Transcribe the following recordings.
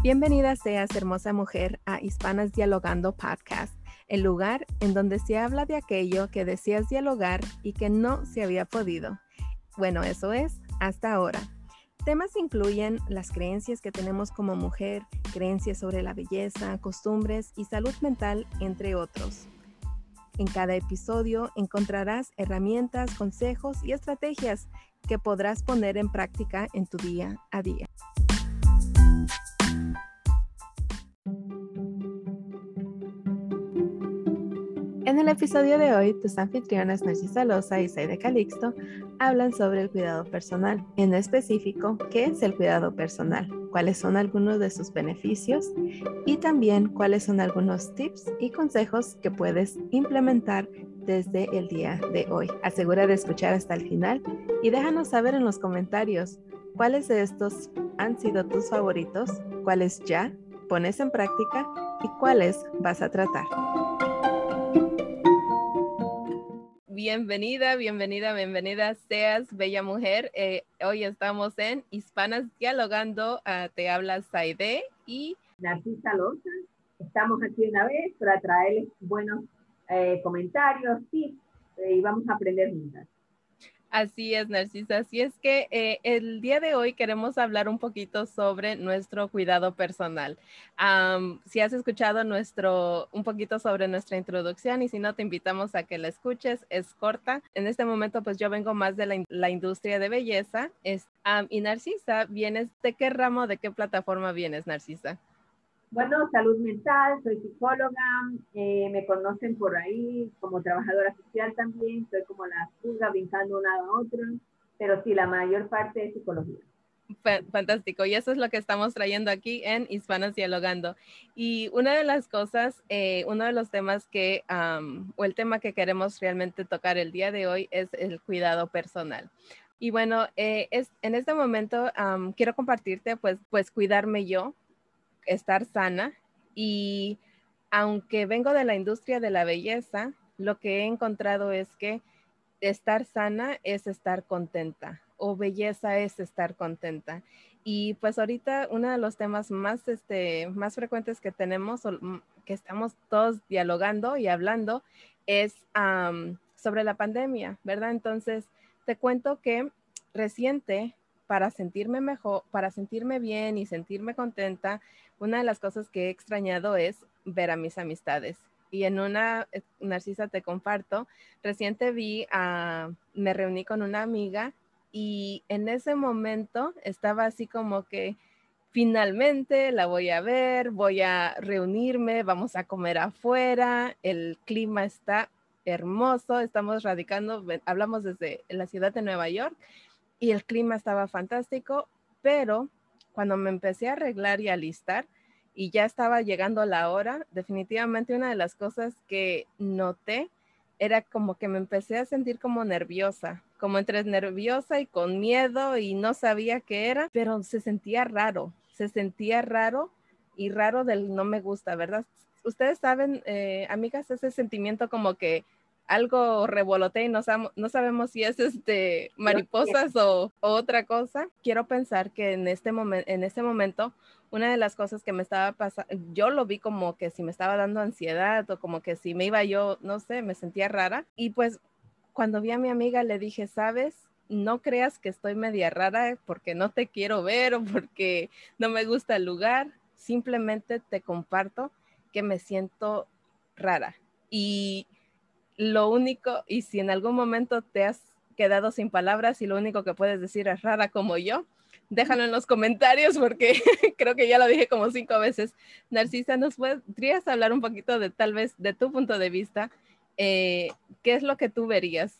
Bienvenida seas, hermosa mujer, a Hispanas Dialogando Podcast, el lugar en donde se habla de aquello que deseas dialogar y que no se había podido. Bueno, eso es, hasta ahora. Temas incluyen las creencias que tenemos como mujer, creencias sobre la belleza, costumbres y salud mental, entre otros. En cada episodio encontrarás herramientas, consejos y estrategias que podrás poner en práctica en tu día a día. En el episodio de hoy, tus anfitrionas Narcisa Loza y Saide Calixto hablan sobre el cuidado personal. En específico, ¿qué es el cuidado personal? ¿Cuáles son algunos de sus beneficios? Y también cuáles son algunos tips y consejos que puedes implementar desde el día de hoy. Asegura de escuchar hasta el final y déjanos saber en los comentarios cuáles de estos han sido tus favoritos, cuáles ya pones en práctica y cuáles vas a tratar. Bienvenida, bienvenida, bienvenida seas, bella mujer. Eh, hoy estamos en Hispanas Dialogando. Ah, te habla Saide y Narcisa Loza. Estamos aquí una vez para traerles buenos eh, comentarios, tips eh, y vamos a aprender juntas. Así es, Narcisa. Así es que eh, el día de hoy queremos hablar un poquito sobre nuestro cuidado personal. si has escuchado nuestro, un poquito sobre nuestra introducción y si no, te invitamos a que la escuches. Es corta. En este momento, pues yo vengo más de la, industria de belleza. Es, y Narcisa, ¿vienes de qué ramo, de qué plataforma vienes, Narcisa? Bueno, salud mental, soy psicóloga, eh, me conocen por ahí como trabajadora social también, soy como la pulga brincando una a otra, pero sí, la mayor parte es psicología. Fantástico, y eso es lo que estamos trayendo aquí en Hispanas Dialogando. Y una de las cosas, eh, uno de los temas que, o el tema que queremos realmente tocar el día de hoy es el cuidado personal. Y bueno, eh, es, en este momento quiero compartirte, pues, pues cuidarme yo, estar sana y aunque vengo de la industria de la belleza, lo que he encontrado es que estar sana es estar contenta o belleza es estar contenta. Y pues ahorita uno de los temas más, este, más frecuentes que tenemos, mm, que estamos todos dialogando y hablando, es sobre la pandemia, ¿verdad? Entonces, te cuento que reciente, para sentirme mejor, para sentirme bien y sentirme contenta, una de las cosas que he extrañado es ver a mis amistades. Y en una, eh, Narcisa, te comparto, reciente vi, a, me reuní con una amiga y en ese momento estaba así como que finalmente la voy a ver, voy a reunirme, vamos a comer afuera, el clima está hermoso, estamos radicando, hablamos desde la ciudad de Nueva York y el clima estaba fantástico, pero cuando me empecé a arreglar y a listar y ya estaba llegando la hora, definitivamente una de las cosas que noté era como que me empecé a sentir como nerviosa, como entre nerviosa y con miedo y no sabía qué era, pero se sentía raro, se sentía raro y raro del no me gusta, ¿verdad? Ustedes saben, eh, amigas, ese sentimiento como que algo revolotea y no, no sabemos si es este mariposas o, otra cosa. Quiero pensar que en este, momento en este momento una de las cosas que me estaba pasando, yo lo vi como que si me estaba dando ansiedad o como que si me iba yo, no sé, me sentía rara. Y pues cuando vi a mi amiga le dije, sabes, no creas que estoy media rara porque no te quiero ver o porque no me gusta el lugar, simplemente te comparto que me siento rara. Y lo único, y si en algún momento te has quedado sin palabras y lo único que puedes decir es rara como yo, déjalo en los comentarios porque creo que ya lo dije como cinco veces. Narcisa, ¿nos podrías hablar un poquito de tal vez de tu punto de vista? Eh, ¿Qué es lo que tú verías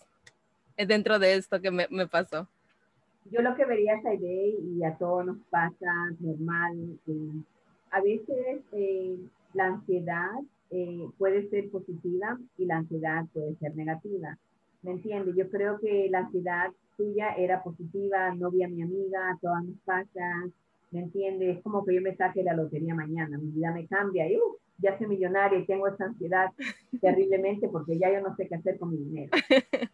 dentro de esto que me, pasó? Yo lo que vería es Aide y a todos nos pasa normal. Eh, a veces eh, la ansiedad eh, puede ser positiva y la ansiedad puede ser negativa. ¿Me entiendes? Yo creo que la ansiedad tuya era positiva, no vi a mi amiga, todas mis pasas, ¿me entiendes? Es como que yo me saque la lotería mañana, mi vida me cambia y uh, ya soy millonaria y tengo esa ansiedad terriblemente porque ya yo no sé qué hacer con mi dinero.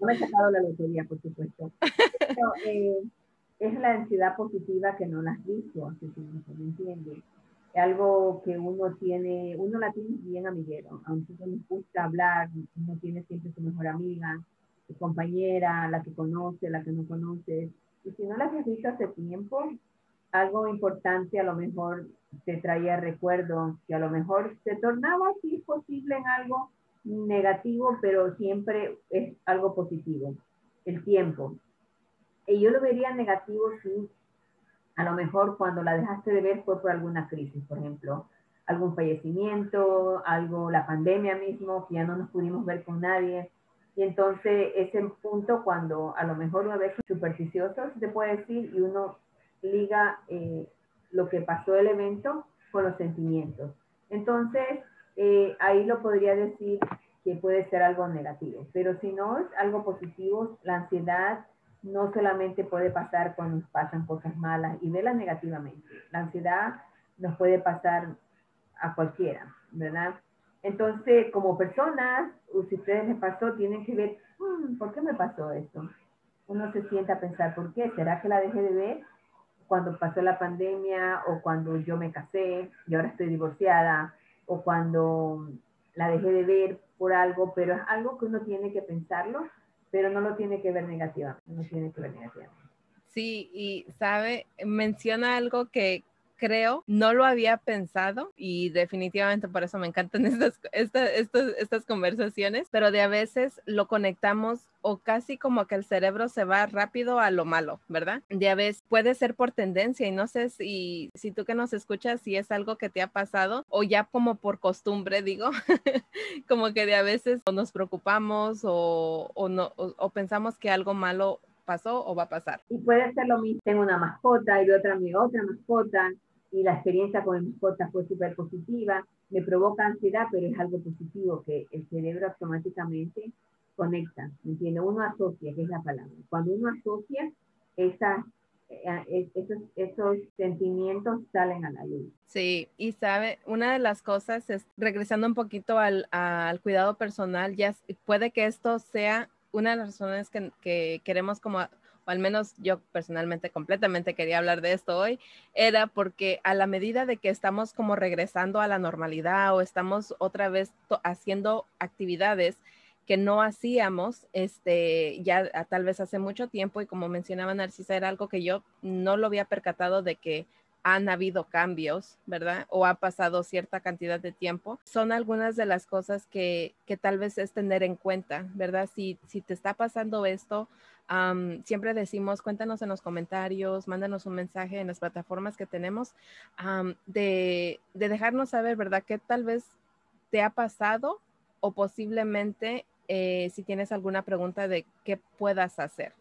No me he sacado la lotería, por supuesto. Pero, eh, es la ansiedad positiva que no la has visto, ¿me entiendes? Algo que uno tiene, uno la tiene bien amiguero, aunque no nos gusta hablar, uno tiene siempre su mejor amiga, su compañera, la que conoce, la que no conoce, y si no la has visto hace tiempo, algo importante a lo mejor te traía recuerdos, que a lo mejor se tornaba, si posible, en algo negativo, pero siempre es algo positivo, el tiempo. Y yo lo vería negativo si a lo mejor cuando la dejaste de ver fue por alguna crisis, por ejemplo, algún fallecimiento, algo, la pandemia mismo, que ya no nos pudimos ver con nadie. Y entonces ese punto cuando a lo mejor una vez supersticioso se puede decir y uno liga eh, lo que pasó el evento con los sentimientos. Entonces, eh, ahí lo podría decir que puede ser algo negativo, pero si no es algo positivo, la ansiedad no solamente puede pasar cuando pasan cosas malas y vela negativamente. La ansiedad nos puede pasar a cualquiera, ¿verdad? Entonces, como personas, si ustedes les pasó, tienen que ver, hmm, ¿por qué me pasó esto? Uno se sienta a pensar, ¿por qué? ¿Será que la dejé de ver cuando pasó la pandemia o cuando yo me casé y ahora estoy divorciada o cuando la dejé de ver por algo, pero es algo que uno tiene que pensarlo pero no lo tiene que ver negativamente, no tiene que ver negativamente. Sí, y sabe, menciona algo que creo no lo había pensado y definitivamente por eso me encantan estas, estas, estas, estas conversaciones, pero de a veces lo conectamos o casi como que el cerebro se va rápido a lo malo, ¿verdad? De a veces puede ser por tendencia y no sé si, si tú que nos escuchas, si es algo que te ha pasado o ya como por costumbre, digo, como que de a veces nos preocupamos o, o no, o, pensamos que algo malo pasó o va a pasar. Y puede ser lo mismo, tengo una mascota y otra mi otra mascota y la experiencia con mi mascota fue súper positiva, me provoca ansiedad, pero es algo positivo que el cerebro automáticamente conecta, ¿me entiende? Uno asocia, que es la palabra. Cuando uno asocia, esa, eh, esos, esos sentimientos salen a la luz. Sí, y sabe, una de las cosas es, regresando un poquito al, al cuidado personal, ya puede que esto sea una de las razones que, que queremos como o al menos yo personalmente completamente quería hablar de esto hoy, era porque a la medida de que estamos como regresando a la normalidad o estamos otra vez haciendo actividades que no hacíamos este, ya tal vez hace mucho tiempo y como mencionaba Narcisa, era algo que yo no lo había percatado de que han habido cambios, ¿verdad? O ha pasado cierta cantidad de tiempo. Son algunas de las cosas que, que tal vez es tener en cuenta, ¿verdad? Si, si te está pasando esto, siempre decimos, cuéntanos en los comentarios, mándanos un mensaje en las plataformas que tenemos, de, de dejarnos saber, ¿verdad? ¿Qué tal vez te ha pasado o posiblemente eh, si tienes alguna pregunta de qué puedas hacer.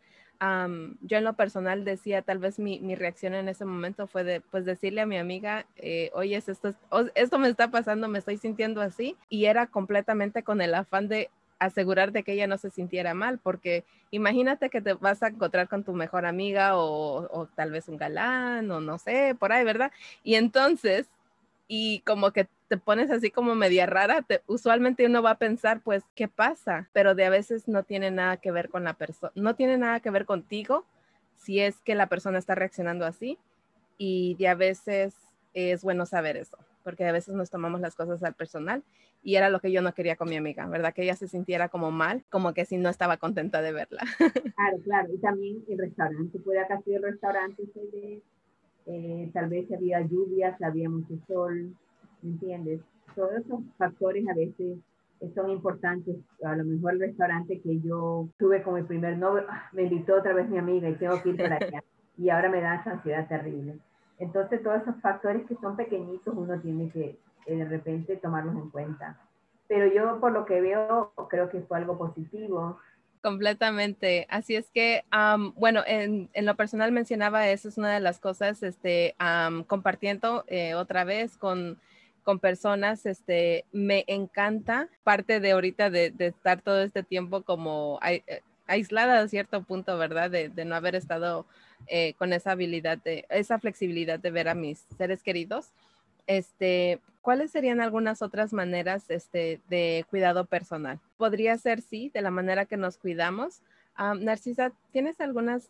yo en lo personal decía, tal vez mi, mi, reacción en ese momento fue de, pues decirle a mi amiga, eh, oye, esto, esto me está pasando, me estoy sintiendo así, y era completamente con el afán de asegurar de que ella no se sintiera mal, porque imagínate que te vas a encontrar con tu mejor amiga o, o tal vez un galán o no sé, por ahí, ¿verdad? Y entonces y como que te pones así como media rara, usualmente uno va a pensar, pues, ¿qué pasa? Pero de a veces no tiene nada que ver con la persona, no tiene nada que ver contigo si es que la persona está reaccionando así y de a veces es bueno saber eso, porque a veces nos tomamos las cosas al personal y era lo que yo no quería con mi amiga, ¿verdad? Que ella se sintiera como mal, como que si no estaba contenta de verla. Claro, claro, y también el restaurante, puede acá el restaurante eh, tal vez había lluvias, había mucho sol, ¿me entiendes? Todos esos factores a veces son importantes. A lo mejor el restaurante que yo tuve con mi primer novio, ah, me invitó otra vez mi amiga y tengo que ir para allá. y ahora me da esa ansiedad terrible. Entonces, todos esos factores que son pequeñitos, uno tiene que eh, de repente tomarlos en cuenta. Pero yo, por lo que veo, creo que fue algo positivo Completamente. Así es que, bueno, en, lo personal mencionaba, eso es una de las cosas, este, compartiendo eh, otra vez con, con, personas, este, me encanta parte de ahorita de, estar todo este tiempo como eh, aislada a cierto punto, ¿verdad? De, no haber estado eh, con esa habilidad, de, esa flexibilidad de ver a mis seres queridos. Este, ¿cuáles serían algunas otras maneras este, de cuidado personal? Podría ser, sí, de la manera que nos cuidamos. Narcisa, ¿tienes algunas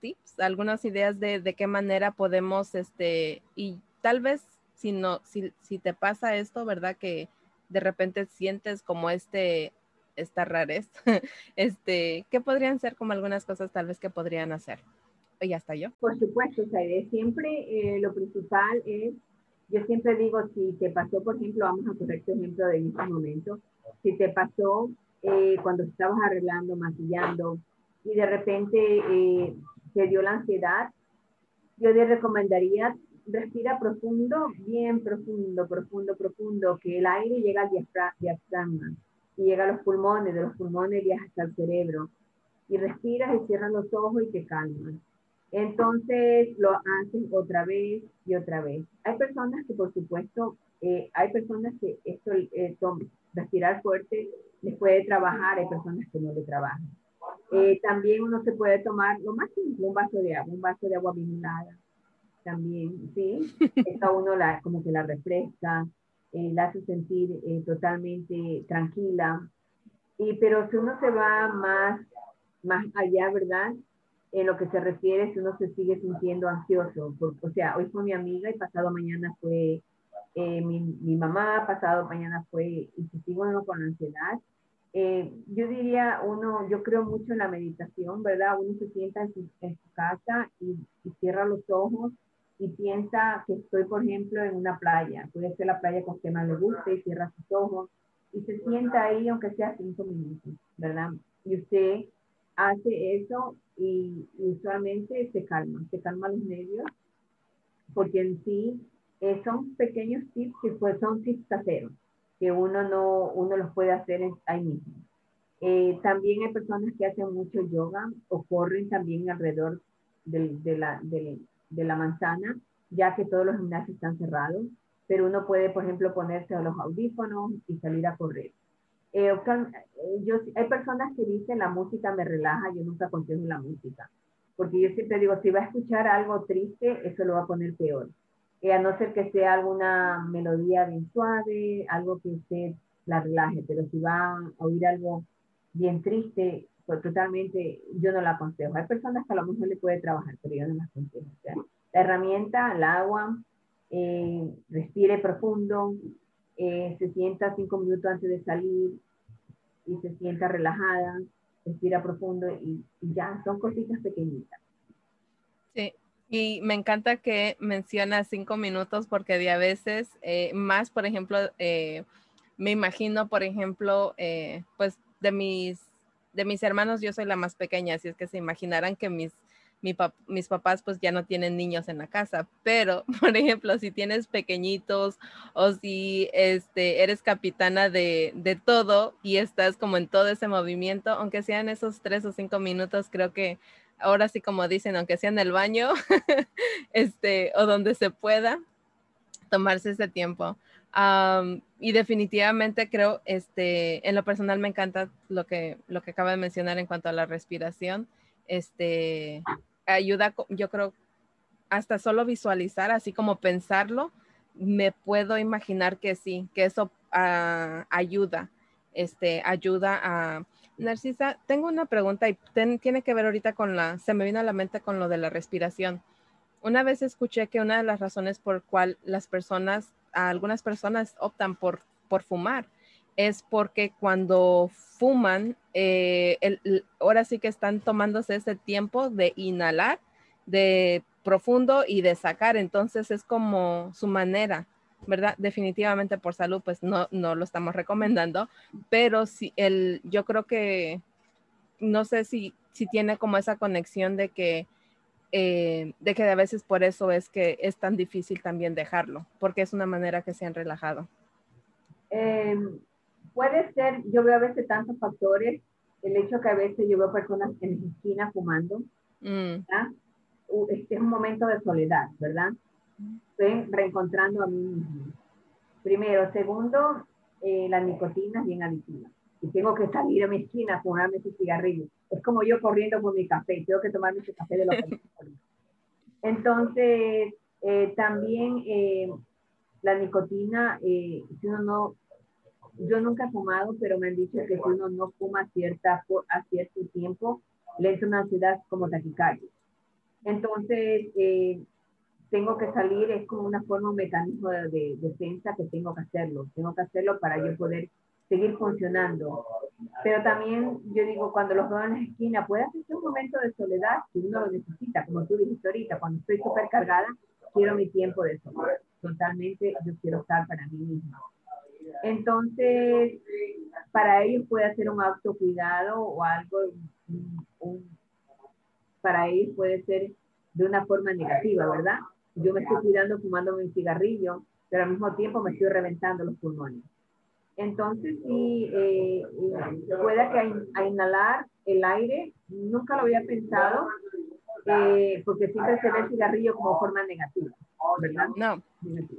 tips, algunas ideas de, de, qué manera podemos, este, y tal vez si, no, si, si te pasa esto, ¿verdad? Que de repente sientes como este, esta rarez, este, ¿qué podrían ser como algunas cosas tal vez que podrían hacer? ¿O ya está yo? Por supuesto, Saide, siempre eh, lo principal es, yo siempre digo, si te pasó, por ejemplo, vamos a poner este ejemplo de este momento, si te pasó eh, cuando estabas arreglando, maquillando, y de repente eh, te dio la ansiedad, yo te recomendaría respira profundo, bien profundo, profundo, profundo, que el aire llega al diafragma y llega a los pulmones, de los pulmones viaja hasta el cerebro. Y respiras y cierras los ojos y te calmas. Entonces lo haces otra vez y otra vez. Hay personas que, por supuesto, eh, hay personas que esto, eh, respirar fuerte les puede trabajar, hay personas que no le trabajan. Eh, también uno se puede tomar lo más simple, un vaso de agua, un vaso de agua minerada. También, sí, esta uno la, como que la refresca, eh, la hace sentir eh, totalmente tranquila. Y, pero si uno se va más, más allá, ¿verdad? En lo que se refiere, si uno se sigue sintiendo ansioso, o sea, hoy fue mi amiga y pasado mañana fue mi, mi, mamá, pasado mañana fue, y si sigo uno con ansiedad, eh, yo diría, uno, yo creo mucho en la meditación, ¿verdad? Uno se sienta en su, casa y, cierra los ojos y piensa que estoy, por ejemplo, en una playa. Puede ser la playa con que más le guste y cierra sus ojos y se sienta ahí aunque sea cinco minutos, ¿verdad? Y usted hace eso y, usualmente se calma, se calma los nervios porque en sí eh, son pequeños tips que pues son tips caseros que uno no, uno los puede hacer ahí mismo. Eh, también hay personas que hacen mucho yoga o corren también alrededor de, la, de, la manzana, ya que todos los gimnasios están cerrados, pero uno puede, por ejemplo, ponerse los audífonos y salir a correr. Eh, yo, hay personas que dicen la música me relaja, yo nunca aconsejo la música, porque yo siempre digo, si va a escuchar algo triste, eso lo va a poner peor. Eh, a no ser que sea alguna melodía bien suave, algo que usted la relaje, pero si va a oír algo bien triste, pues totalmente yo no la aconsejo. Hay personas que a lo mejor le puede trabajar, pero yo no la aconsejo. la herramienta, el agua, eh, respire profundo, eh, se sienta cinco minutos antes de salir y se sienta relajada, respira profundo y, ya, son cositas pequeñitas. Sí, y me encanta que menciona cinco minutos porque de a veces eh, más, por ejemplo, eh, me imagino, por ejemplo, pues de mis, de mis hermanos yo soy la más pequeña, así es que se imaginarán que mis, mis papás pues ya no tienen niños en la casa, pero por ejemplo, si tienes pequeñitos o si este, eres capitana de, de todo y estás como en todo ese movimiento, aunque sean esos tres o cinco minutos, creo que ahora sí como dicen, aunque sea en el baño, este, o donde se pueda, tomarse ese tiempo. y definitivamente creo, este, en lo personal me encanta lo que, lo que acaba de mencionar en cuanto a la respiración. Este, ayuda, yo creo, hasta solo visualizar, así como pensarlo, me puedo imaginar que sí, que eso ah, ayuda, este, ayuda a, Narcisa, tengo una pregunta y tiene que ver ahorita con la, se me vino a la mente con lo de la respiración. Una vez escuché que una de las razones por cual las personas, algunas personas optan por, por fumar, es porque cuando fuman, eh, ahora sí que están tomándose ese tiempo de inhalar, de profundo y de sacar. Entonces es como su manera ¿verdad? Definitivamente por salud, pues no, no lo estamos recomendando, pero si el, yo creo que, no sé si, si tiene como esa conexión de que, eh, de que a veces por eso es que es tan difícil también dejarlo, porque es una manera que se han relajado. Em, puede ser, yo veo a veces tantos factores, el hecho que a veces yo veo personas en la esquina fumando, mm. Este es un momento de soledad, ¿verdad? estoy reencontrando a mí mismo. Primero. Segundo, eh, la nicotina es bien adictiva. Y tengo que salir a mi esquina a fumarme ese cigarrillo. Es como yo corriendo por mi café. Tengo que tomarme ese café de lo que Entonces, eh, también eh, la nicotina, si uno no, yo nunca he fumado, pero me han dicho que si uno no fuma cierta, a cierto tiempo, le entra una ansiedad como taquicardia. Entonces, tengo que salir, es como una forma, un mecanismo de, defensa que tengo que hacerlo. Tengo que hacerlo para yo poder seguir funcionando. Pero también yo digo, cuando los veo en la esquina, puede ser un momento de soledad si uno lo necesita, como tú dijiste ahorita, cuando estoy súper cargada, quiero mi tiempo de soledad. Totalmente yo quiero estar para mí misma. Entonces, para ellos puede ser un autocuidado o algo, para ellos puede ser de una forma negativa, ¿verdad? Yo me estoy cuidando fumando mi cigarrillo, pero al mismo tiempo me estoy reventando los pulmones. Entonces, sí, eh, pueda que a, inhalar el aire, nunca lo había pensado, eh, porque siempre se ve el cigarrillo como forma negativa. No,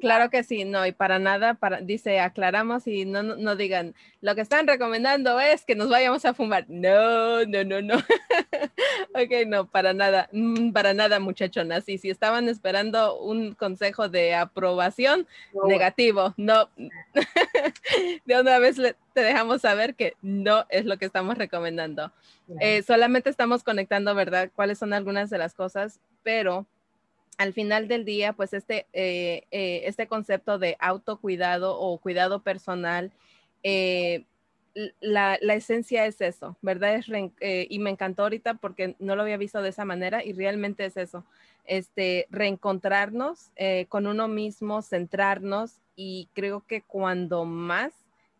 claro que sí, no, y para nada, para, dice, aclaramos y no, no, digan, lo que están recomendando es que nos vayamos a fumar. No, no, no, no. ok, no, para nada, mm, para nada, muchachonas. Y si estaban esperando un consejo de aprobación, negativo, no. de una vez te dejamos saber que no es lo que estamos recomendando. Eh, solamente estamos conectando, ¿verdad? ¿Cuáles son algunas de las cosas? Pero al final del día, pues este, eh, eh, este concepto de autocuidado o cuidado personal, eh, la, esencia es eso, ¿verdad? Es y me encantó ahorita porque no lo había visto de esa manera y realmente es eso, este, reencontrarnos con uno mismo, centrarnos y creo que cuando más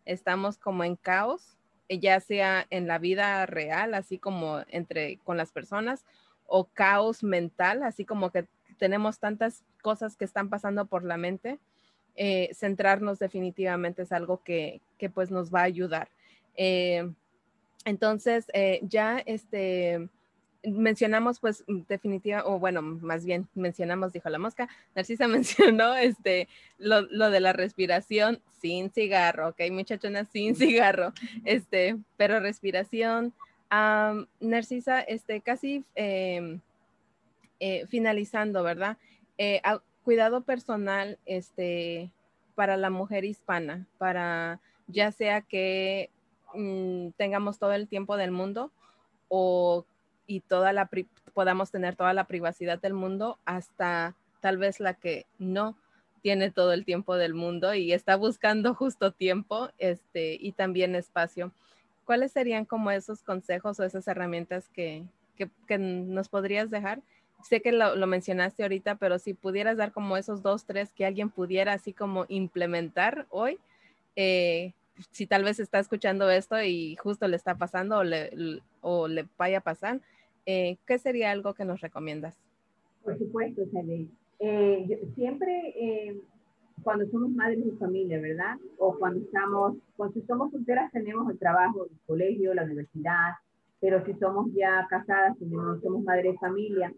estamos como en caos, ya sea en la vida real, así como entre con las personas, o caos mental, así como que tenemos tantas cosas que están pasando por la mente, eh, centrarnos definitivamente es algo que, que, pues nos va a ayudar. Eh, entonces, eh, ya este, mencionamos pues definitiva, o bueno, más bien mencionamos, dijo la mosca, Narcisa mencionó este, lo, lo de la respiración sin cigarro, ok, muchachonas, sin cigarro, este, pero respiración. Narcisa, este, casi em, eh, finalizando, ¿verdad? Eh, cuidado personal este, para la mujer hispana, para ya sea que mm, tengamos todo el tiempo del mundo o y toda la podamos tener toda la privacidad del mundo hasta tal vez la que no tiene todo el tiempo del mundo y está buscando justo tiempo este, y también espacio. ¿Cuáles serían como esos consejos o esas herramientas que, que nos podrías dejar? Sé que lo, mencionaste ahorita, pero si pudieras dar como esos dos, tres que alguien pudiera así como implementar hoy, eh, si tal vez está escuchando esto y justo le está pasando o le, o le vaya a pasar, eh, ¿qué sería algo que nos recomiendas? Por supuesto, eh, siempre cuando somos madres de familia, ¿verdad? O cuando estamos, cuando somos solteras tenemos el trabajo, el colegio, la universidad, pero si somos ya casadas, somos madres de familia,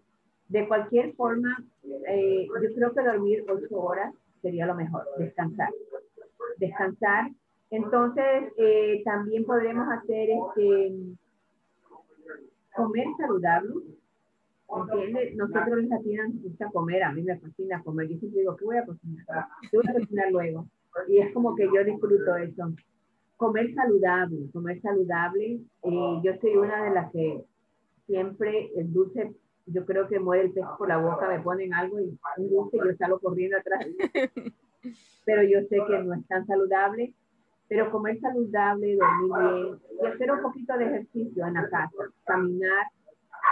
de cualquier forma, eh, yo creo que dormir ocho horas sería lo mejor, descansar. Descansar. Entonces, eh, también podremos hacer este, comer saludable. ¿Entiendes? Nosotros en latinas nos gusta comer, a mí me fascina comer. Yo siempre digo, ¿qué voy a cocinar? ¿Qué voy a cocinar luego? Y es como que yo disfruto eso. Comer saludable, comer saludable. Eh, yo soy una de las que siempre el dulce yo creo que muere el pez por la boca, me ponen algo y un dulce y yo salgo corriendo atrás. Pero yo sé que no es tan saludable. Pero comer saludable, dormir bien y hacer un poquito de ejercicio en la casa, caminar,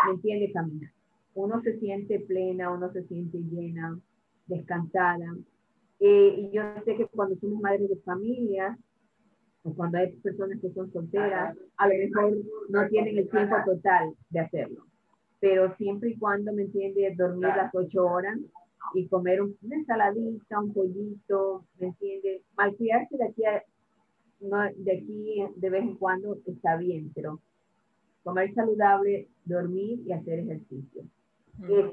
¿me entiende? Caminar. Uno se siente plena, uno se siente llena, descansada. Eh, y yo sé que cuando somos madres de familia, o cuando hay personas que son solteras, a lo mejor no tienen el tiempo total de hacerlo pero siempre y cuando, ¿me entiende Dormir las ocho horas y comer una ensaladita, un pollito, ¿me entiende Malcriarse de aquí, de aquí de vez en cuando está bien, pero comer saludable, dormir y hacer ejercicio.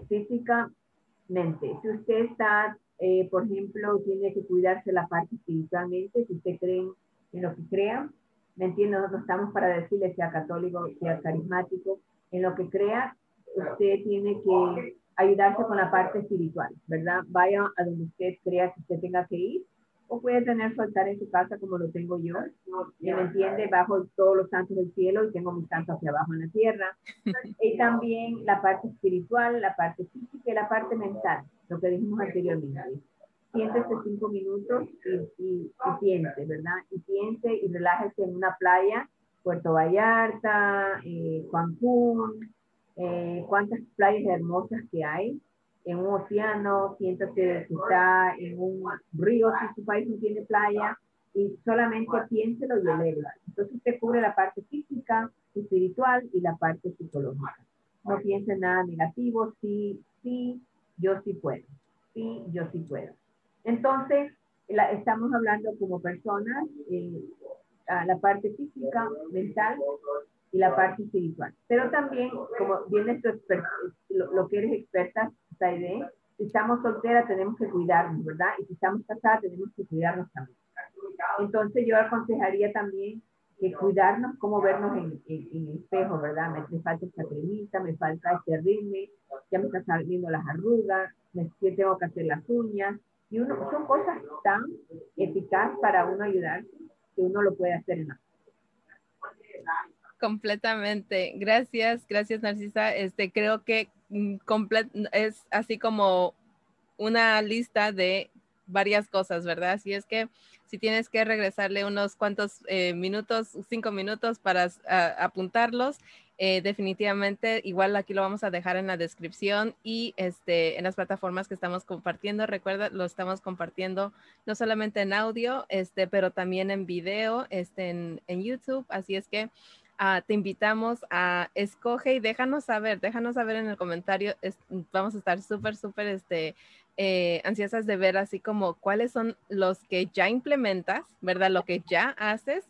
físicamente, si usted está, eh, por ejemplo, tiene que cuidarse la parte espiritualmente, si usted cree en lo que crea, ¿me entiende Nosotros estamos para decirle, sea católico, sea carismático, en lo que crea, usted tiene que ayudarse con la parte espiritual, ¿verdad? Vaya a donde usted crea que usted tenga que ir, o puede tener su altar en su casa como lo tengo yo, y me entiende, bajo todos los santos del cielo y tengo mis santos hacia abajo en la tierra. Y también la parte espiritual, la parte física y la parte mental. lo que dijimos anteriormente. Siéntese cinco minutos y, y, piense, ¿verdad? Y piense y relájese en una playa, Puerto Vallarta, eh, Cancún, eh, cuántas playas hermosas que hay, en un océano, siéntase que está en un río, si su país no tiene playa, y solamente piénselo y eleva. Entonces usted cubre la parte física, espiritual y la parte psicológica. No piense nada negativo, sí, sí, yo sí puedo, sí, yo sí puedo. Entonces, la, estamos hablando como personas, eh, a la parte física, mental y la parte espiritual. Pero también, como viene lo, lo que eres experta, Saide, si estamos solteras tenemos que cuidarnos, ¿verdad? Y si estamos casadas tenemos que cuidarnos también. Entonces yo aconsejaría también que cuidarnos, como vernos en, en, el espejo, ¿verdad? Me, falta esta cremita, me falta este ritmo, ya me están saliendo las arrugas, me, tengo que hacer las uñas. Y uno, son cosas tan eficaces para uno ayudarse que uno lo puede hacer en la Completamente. Gracias, gracias Narcisa. Este creo que mm, es así como una lista de varias cosas, ¿verdad? Así es que si tienes que regresarle unos cuantos eh, minutos, cinco minutos para apuntarlos, eh, definitivamente igual aquí lo vamos a dejar en la descripción y este, en las plataformas que estamos compartiendo. Recuerda, lo estamos compartiendo no solamente en audio, este, pero también en video este, en, en YouTube. Así es que Ah, te invitamos a escoge y déjanos saber, déjanos saber en el comentario. vamos a estar súper, súper este, eh, ansiosas de ver así como cuáles son los que ya implementas, ¿verdad? Lo que ya haces,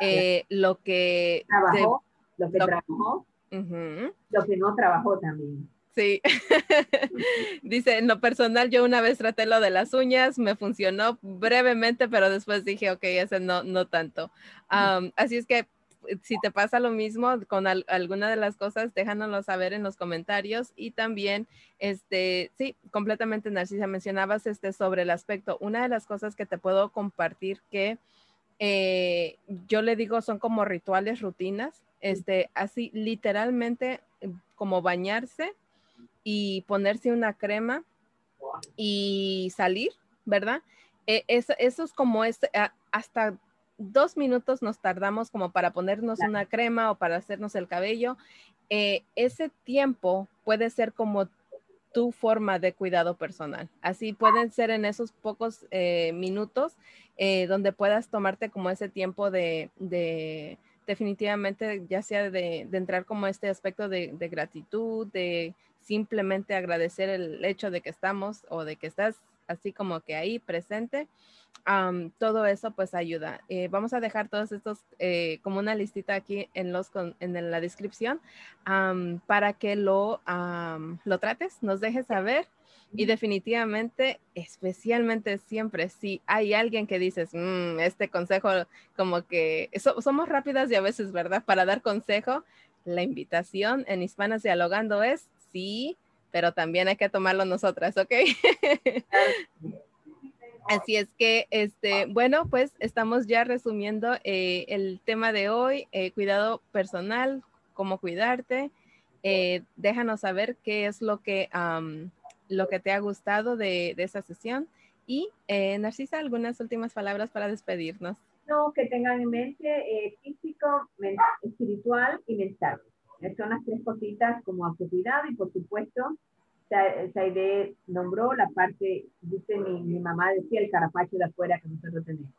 eh, lo que... Trabajó, lo que trabajó, lo que no trabajó también. Sí, dice, en lo personal yo una vez traté lo de las uñas, me funcionó brevemente, pero después dije, ok, ese no, no tanto. así es que si te pasa lo mismo con alguna de las cosas, déjanoslo saber en los comentarios y también, este, sí, completamente Narcisa, mencionabas este sobre el aspecto. Una de las cosas que te puedo compartir que eh, yo le digo son como rituales, rutinas, este, así literalmente como bañarse y ponerse una crema y salir, ¿verdad? eso, eso, es como es, hasta dos minutos nos tardamos como para ponernos una crema o para hacernos el cabello. Eh, ese tiempo puede ser como tu forma de cuidado personal. Así pueden ser en esos pocos eh, minutos eh, donde puedas tomarte como ese tiempo de, definitivamente, ya sea de, entrar como este aspecto de, de, gratitud, de simplemente agradecer el hecho de que estamos o de que estás así como que ahí presente todo eso pues ayuda. Eh, vamos a dejar todos estos eh, como una listita aquí en, los, en la descripción para que lo, lo trates, nos dejes saber. Y definitivamente, especialmente siempre, si hay alguien que dices, mm, este consejo como que somos rápidas y a veces, ¿verdad? Para dar consejo, la invitación en Hispanas Dialogando es sí, pero también hay que tomarlo nosotras, ¿ok? Así es que, este, bueno, pues estamos ya resumiendo eh, el tema de hoy, eh, cuidado personal, cómo cuidarte. Eh, déjanos saber qué es lo que, lo que te ha gustado de, de esa sesión. Y Narcisa, algunas últimas palabras para despedirnos. No, que tengan en mente físico, espiritual y mental. Son las tres cositas como autocuidado y por supuesto Saide nombró la parte, dice mi, mi, mamá, decía el carapacho de afuera que nosotros tenemos.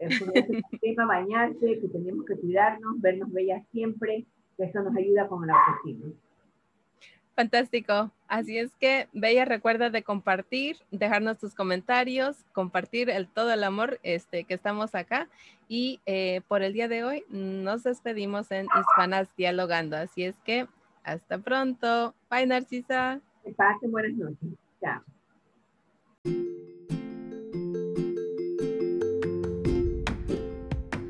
Es un tema bañarse, que tenemos que cuidarnos, vernos bellas siempre, que eso nos ayuda con la autoestima. Fantástico. Así es que, Bella, recuerda de compartir, dejarnos tus comentarios, compartir el todo el amor este, que estamos acá. Y eh, por el día de hoy nos despedimos en Hispanas Dialogando. Así es que, hasta pronto. Bye, Narcisa. Que pasen buenas noches. Chao.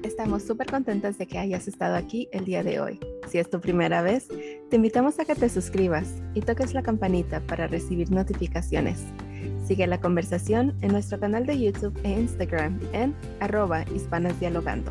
Estamos súper contentas de que hayas estado aquí el día de hoy. Si es tu primera vez, te invitamos a que te suscribas y toques la campanita para recibir notificaciones. Sigue la conversación en nuestro canal de YouTube e Instagram en arroba hispanas dialogando.